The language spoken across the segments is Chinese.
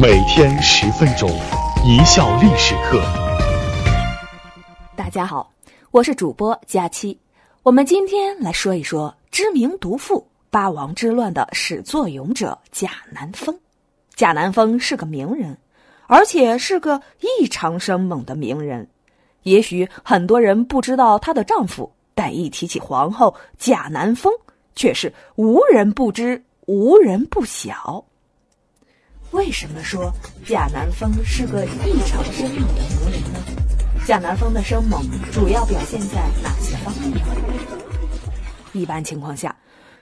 每天十分钟，一笑历史课。大家好，我是主播佳期。我们今天来说一说知名毒妇、八王之乱的始作俑者贾南风。贾南风是个名人，而且是个异常生猛的名人。也许很多人不知道她的丈夫，但一提起皇后贾南风，却是无人不知、无人不晓。为什么说贾南风是个异常生猛的名人呢？贾南风的生猛主要表现在哪些方面？一般情况下，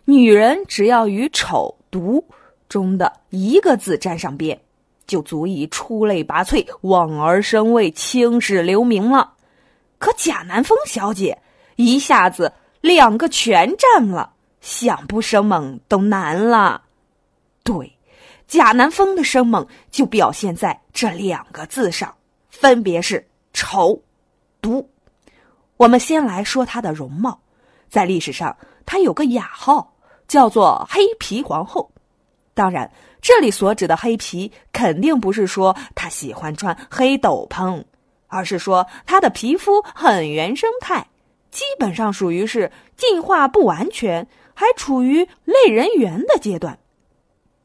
女人只要与丑、毒中的一个字沾上边，就足以出类拔萃、望而生畏、青史留名了。可贾南风小姐一下子两个全占了，想不生猛都难了。对。贾南风的生猛就表现在这两个字上，分别是丑、毒。我们先来说她的容貌，在历史上她有个雅号，叫做“黑皮皇后”。当然，这里所指的黑皮，肯定不是说她喜欢穿黑斗篷，而是说她的皮肤很原生态，基本上属于是进化不完全，还处于类人猿的阶段。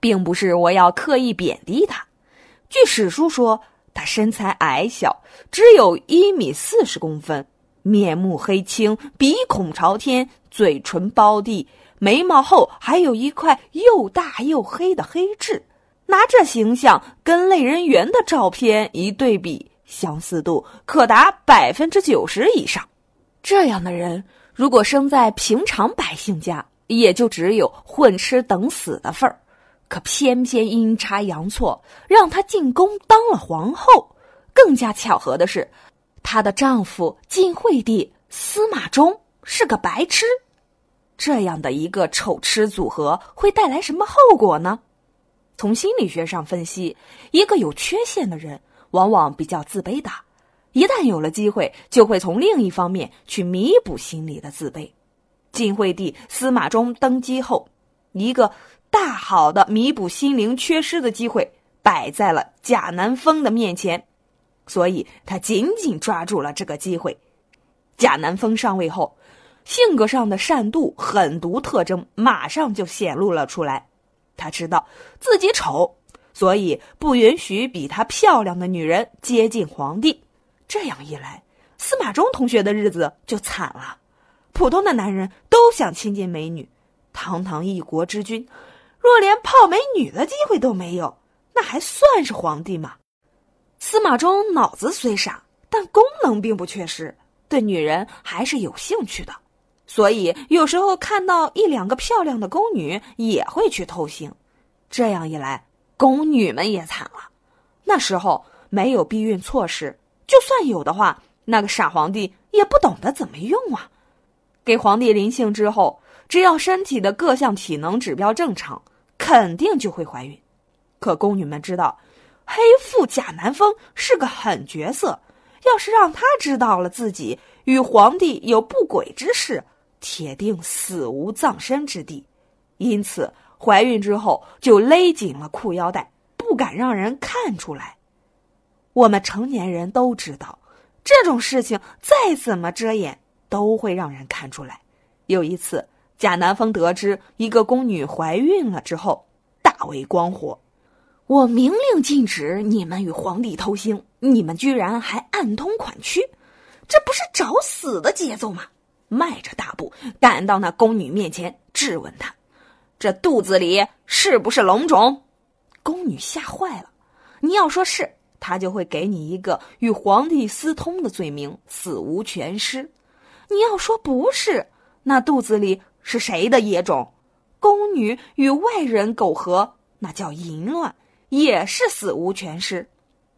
并不是我要刻意贬低他。据史书说，他身材矮小，只有一米四十公分，面目黑青，鼻孔朝天，嘴唇包地，眉毛后还有一块又大又黑的黑痣。拿这形象跟类人猿的照片一对比，相似度可达百分之九十以上。这样的人，如果生在平常百姓家，也就只有混吃等死的份儿。可偏偏阴差阳错，让她进宫当了皇后。更加巧合的是，她的丈夫晋惠帝司马衷是个白痴。这样的一个丑痴组合会带来什么后果呢？从心理学上分析，一个有缺陷的人往往比较自卑的，一旦有了机会，就会从另一方面去弥补心里的自卑。晋惠帝司马衷登基后，一个。大好的弥补心灵缺失的机会摆在了贾南风的面前，所以他紧紧抓住了这个机会。贾南风上位后，性格上的善妒、狠毒特征马上就显露了出来。他知道自己丑，所以不允许比他漂亮的女人接近皇帝。这样一来，司马衷同学的日子就惨了。普通的男人都想亲近美女，堂堂一国之君。若连泡美女的机会都没有，那还算是皇帝吗？司马衷脑子虽傻，但功能并不缺失，对女人还是有兴趣的，所以有时候看到一两个漂亮的宫女，也会去偷腥。这样一来，宫女们也惨了。那时候没有避孕措施，就算有的话，那个傻皇帝也不懂得怎么用啊。给皇帝临幸之后，只要身体的各项体能指标正常。肯定就会怀孕，可宫女们知道，黑腹贾南风是个狠角色，要是让他知道了自己与皇帝有不轨之事，铁定死无葬身之地。因此，怀孕之后就勒紧了裤腰带，不敢让人看出来。我们成年人都知道，这种事情再怎么遮掩，都会让人看出来。有一次。贾南风得知一个宫女怀孕了之后，大为光火。我明令禁止你们与皇帝偷腥，你们居然还暗通款曲，这不是找死的节奏吗？迈着大步赶到那宫女面前，质问她：“这肚子里是不是龙种？”宫女吓坏了。你要说是，他就会给你一个与皇帝私通的罪名，死无全尸；你要说不是，那肚子里……是谁的野种？宫女与外人苟合，那叫淫乱，也是死无全尸。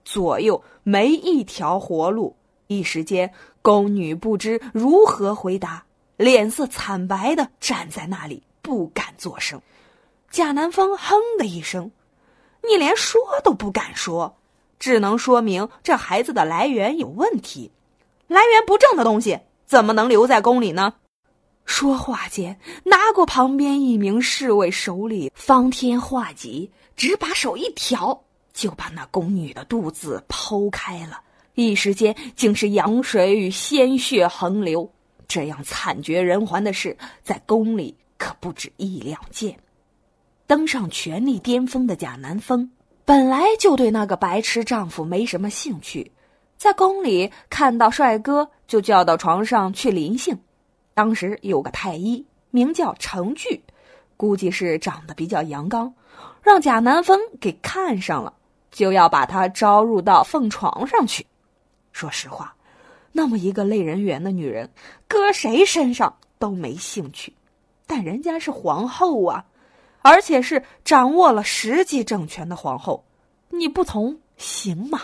左右没一条活路。一时间，宫女不知如何回答，脸色惨白的站在那里，不敢作声。贾南风哼的一声：“你连说都不敢说，只能说明这孩子的来源有问题。来源不正的东西，怎么能留在宫里呢？”说话间，拿过旁边一名侍卫手里方天画戟，只把手一挑，就把那宫女的肚子剖开了，一时间竟是羊水与鲜血横流。这样惨绝人寰的事，在宫里可不止一两件。登上权力巅峰的贾南风，本来就对那个白痴丈夫没什么兴趣，在宫里看到帅哥就叫到床上去临幸。当时有个太医，名叫程巨，估计是长得比较阳刚，让贾南风给看上了。就要把他招入到凤床上去。说实话，那么一个类人猿的女人，搁谁身上都没兴趣。但人家是皇后啊，而且是掌握了实际政权的皇后，你不从行吗？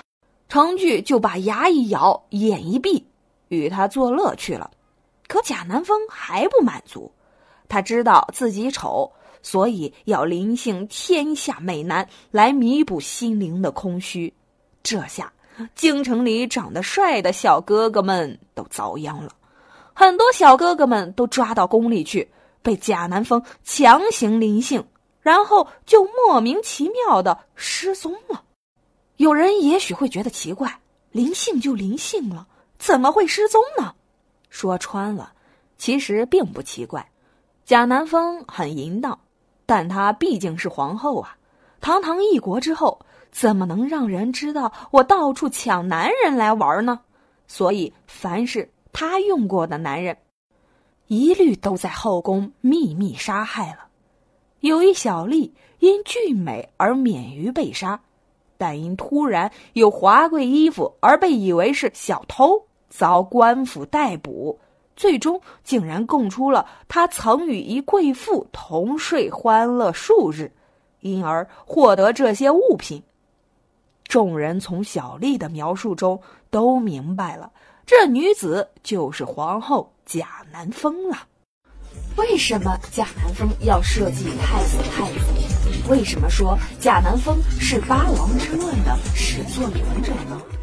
程巨就把牙一咬，眼一闭，与他作乐去了。可贾南风还不满足，他知道自己丑。所以要临幸天下美男来弥补心灵的空虚，这下京城里长得帅的小哥哥们都遭殃了，很多小哥哥们都抓到宫里去，被贾南风强行临幸，然后就莫名其妙的失踪了。有人也许会觉得奇怪，临幸就临幸了，怎么会失踪呢？说穿了，其实并不奇怪，贾南风很淫荡。但她毕竟是皇后啊，堂堂一国之后，怎么能让人知道我到处抢男人来玩呢？所以，凡是她用过的男人，一律都在后宫秘密杀害了。有一小吏因俊美而免于被杀，但因突然有华贵衣服而被以为是小偷，遭官府逮捕。最终竟然供出了他曾与一贵妇同睡欢乐数日，因而获得这些物品。众人从小丽的描述中都明白了，这女子就是皇后贾南风了。为什么贾南风要设计太子太子？为什么说贾南风是八王之乱的始作俑者呢？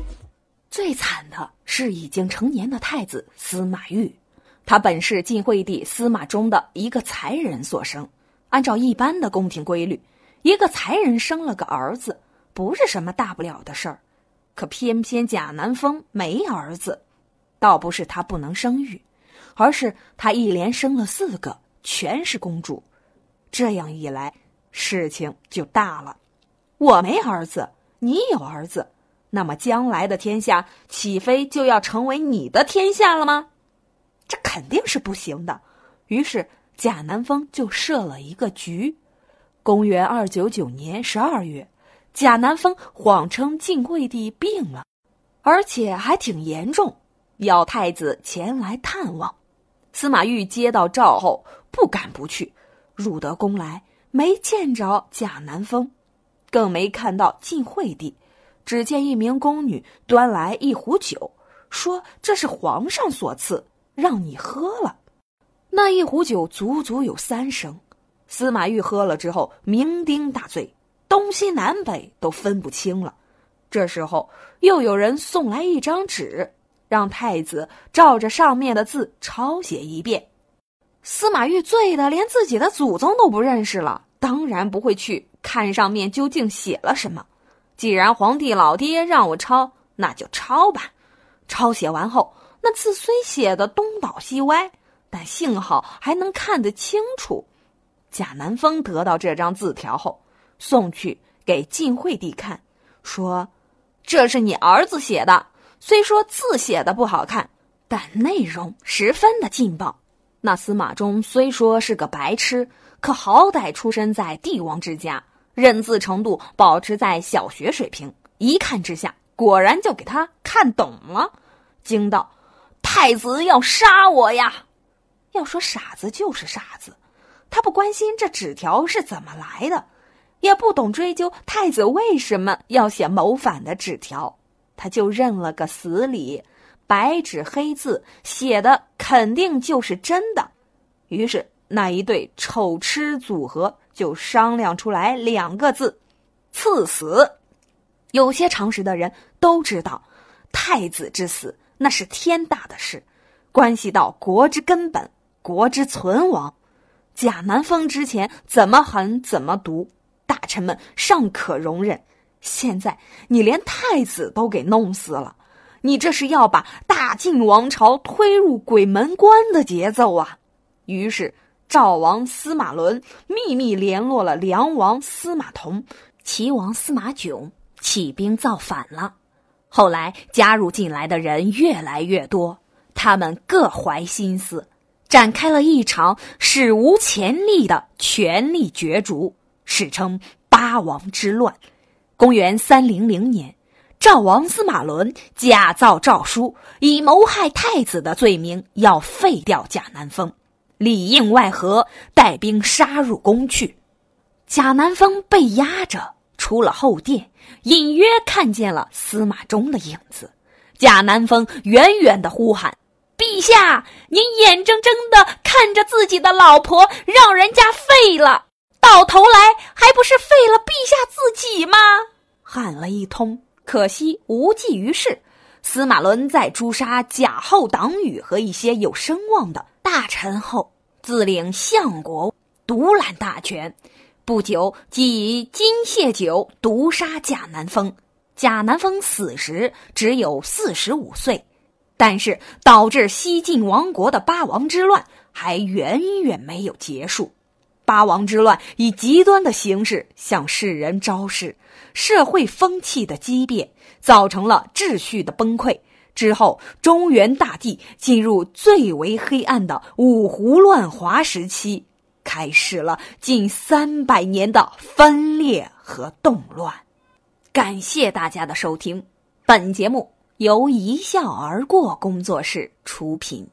最惨的是已经成年的太子司马昱。他本是晋惠帝司马衷的一个才人所生，按照一般的宫廷规律，一个才人生了个儿子，不是什么大不了的事儿。可偏偏贾南风没儿子，倒不是他不能生育，而是他一连生了四个，全是公主。这样一来，事情就大了。我没儿子，你有儿子，那么将来的天下岂非就要成为你的天下了吗？这肯定是不行的，于是贾南风就设了一个局。公元二九九年十二月，贾南风谎称晋惠帝病了，而且还挺严重，要太子前来探望。司马懿接到诏后，不敢不去。入得宫来，没见着贾南风，更没看到晋惠帝，只见一名宫女端来一壶酒，说这是皇上所赐。让你喝了，那一壶酒足足有三升。司马懿喝了之后酩酊大醉，东西南北都分不清了。这时候又有人送来一张纸，让太子照着上面的字抄写一遍。司马懿醉得连自己的祖宗都不认识了，当然不会去看上面究竟写了什么。既然皇帝老爹让我抄，那就抄吧。抄写完后。那字虽写的东倒西歪，但幸好还能看得清楚。贾南风得到这张字条后，送去给晋惠帝看，说：“这是你儿子写的，虽说字写的不好看，但内容十分的劲爆。那司马衷虽说是个白痴，可好歹出身在帝王之家，认字程度保持在小学水平。一看之下，果然就给他看懂了，惊道。”太子要杀我呀！要说傻子就是傻子，他不关心这纸条是怎么来的，也不懂追究太子为什么要写谋反的纸条，他就认了个死理，白纸黑字写的肯定就是真的。于是那一对丑痴组合就商量出来两个字：赐死。有些常识的人都知道，太子之死。那是天大的事，关系到国之根本、国之存亡。贾南风之前怎么狠怎么毒，大臣们尚可容忍；现在你连太子都给弄死了，你这是要把大晋王朝推入鬼门关的节奏啊！于是赵王司马伦秘密联络了梁王司马同、齐王司马炯，起兵造反了。后来加入进来的人越来越多，他们各怀心思，展开了一场史无前例的权力角逐，史称八王之乱。公元三零零年，赵王司马伦假造诏书，以谋害太子的罪名要废掉贾南风，里应外合，带兵杀入宫去。贾南风被压着出了后殿，隐约看见了司马衷的影子。贾南风远远的呼喊：“陛下，您眼睁睁的看着自己的老婆让人家废了。”到头来还不是废了陛下自己吗？喊了一通，可惜无济于事。司马伦在诛杀贾后党羽和一些有声望的大臣后，自领相国，独揽大权。不久，即以金械酒毒杀贾南风。贾南风死时只有四十五岁，但是导致西晋亡国的八王之乱还远远没有结束。八王之乱以极端的形式向世人昭示，社会风气的激变造成了秩序的崩溃。之后，中原大地进入最为黑暗的五胡乱华时期，开始了近三百年的分裂和动乱。感谢大家的收听，本节目由一笑而过工作室出品。